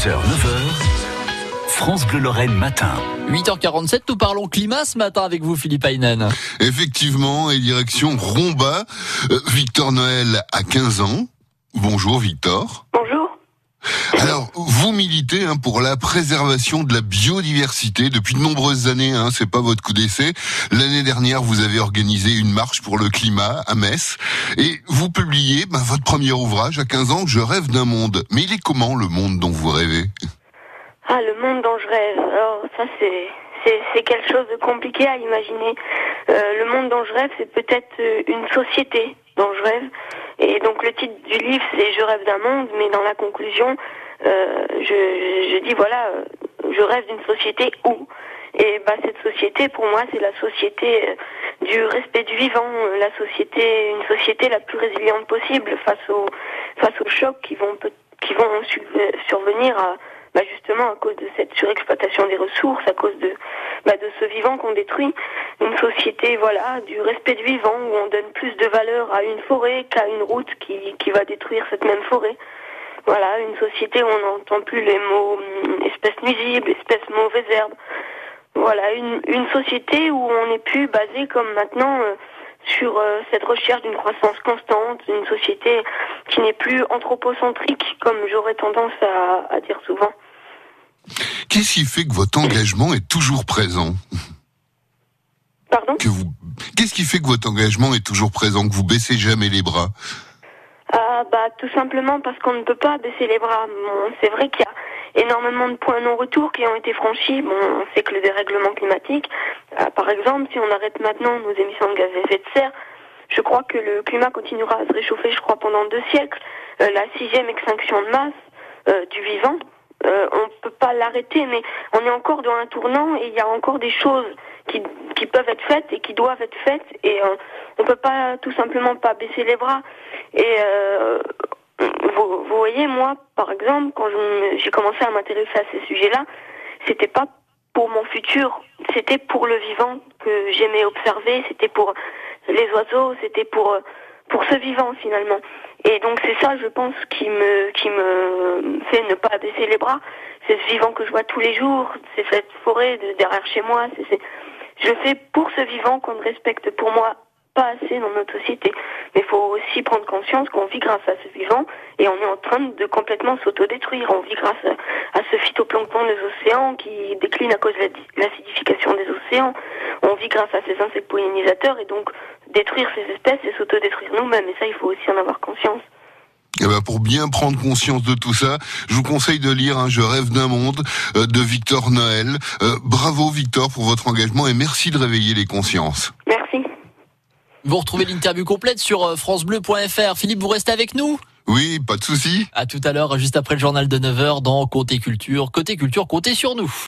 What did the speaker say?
6h, 9h, France Bleu Lorraine matin. 8h47, nous parlons climat ce matin avec vous, Philippe Aynen. Effectivement, et direction Romba. Euh, Victor Noël a 15 ans. Bonjour Victor. Bonjour. Alors, vous militez hein, pour la préservation de la biodiversité depuis de nombreuses années. Hein, c'est pas votre coup d'essai. L'année dernière, vous avez organisé une marche pour le climat à Metz, et vous publiez ben, votre premier ouvrage à 15 ans, Je rêve d'un monde. Mais il est comment le monde dont vous rêvez? Ah, le monde dont je rêve. Alors, ça, c'est. C'est, c'est quelque chose de compliqué à imaginer. Euh, le monde dont je rêve, c'est peut-être euh, une société dont je rêve. Et donc le titre du livre, c'est Je rêve d'un monde, mais dans la conclusion, euh, je, je dis voilà, euh, je rêve d'une société où? Et bah cette société, pour moi, c'est la société euh, du respect du vivant, euh, la société, une société la plus résiliente possible face aux face aux chocs qui vont qui vont su- survenir à, bah justement à cause de cette surexploitation des ressources, à cause de bah de ce vivant qu'on détruit. Une société, voilà, du respect du vivant où on donne plus de valeur à une forêt qu'à une route qui, qui va détruire cette même forêt. Voilà, une société où on n'entend plus les mots hum, espèces nuisibles, espèces mauvaises herbes. Voilà, une, une société où on n'est plus basé comme maintenant euh, sur euh, cette recherche d'une croissance constante, une société qui n'est plus anthropocentrique, comme j'aurais tendance à, à dire souvent. Qu'est-ce qui fait que votre engagement est toujours présent? Pardon? Que vous... Qu'est-ce qui fait que votre engagement est toujours présent, que vous baissez jamais les bras? Ah bah tout simplement parce qu'on ne peut pas baisser les bras. Bon, c'est vrai qu'il y a énormément de points non-retour qui ont été franchis. Bon, on sait que le dérèglement climatique, euh, par exemple, si on arrête maintenant nos émissions de gaz à effet de serre, je crois que le climat continuera à se réchauffer, je crois, pendant deux siècles. Euh, la sixième extinction de masse euh, du vivant, euh, on ne peut pas l'arrêter, mais on est encore dans un tournant et il y a encore des choses qui, qui peuvent être faites et qui doivent être faites et euh, on peut pas tout simplement pas baisser les bras. Et euh, vous, vous voyez, moi, par exemple, quand j'ai commencé à m'intéresser à ces sujets-là, c'était pas pour mon futur, c'était pour le vivant que j'aimais observer, c'était pour les oiseaux, c'était pour euh, pour ce vivant finalement. Et donc c'est ça, je pense, qui me qui me fait ne pas baisser les bras. C'est ce vivant que je vois tous les jours, c'est cette forêt de, derrière chez moi. C'est, c'est- je fais pour ce vivant qu'on ne respecte pour moi pas assez dans notre société. Mais il faut aussi prendre conscience qu'on vit grâce à ce vivant et on est en train de complètement s'autodétruire. On vit grâce à, ce phytoplancton des océans qui décline à cause de la di- l'acidification des océans. On vit grâce à ces insectes pollinisateurs et donc détruire ces espèces et s'autodétruire nous-mêmes. Et ça, il faut aussi en avoir conscience. Eh ben, pour bien prendre conscience de tout ça, je vous conseille de lire un Je rêve d'un monde euh, de Victor Noël. Euh, bravo Victor pour votre engagement et merci de réveiller les consciences. Vous retrouvez l'interview complète sur euh, francebleu.fr. Philippe, vous restez avec nous? Oui, pas de souci. À tout à l'heure, juste après le journal de 9h dans Côté Culture. Côté Culture, comptez sur nous.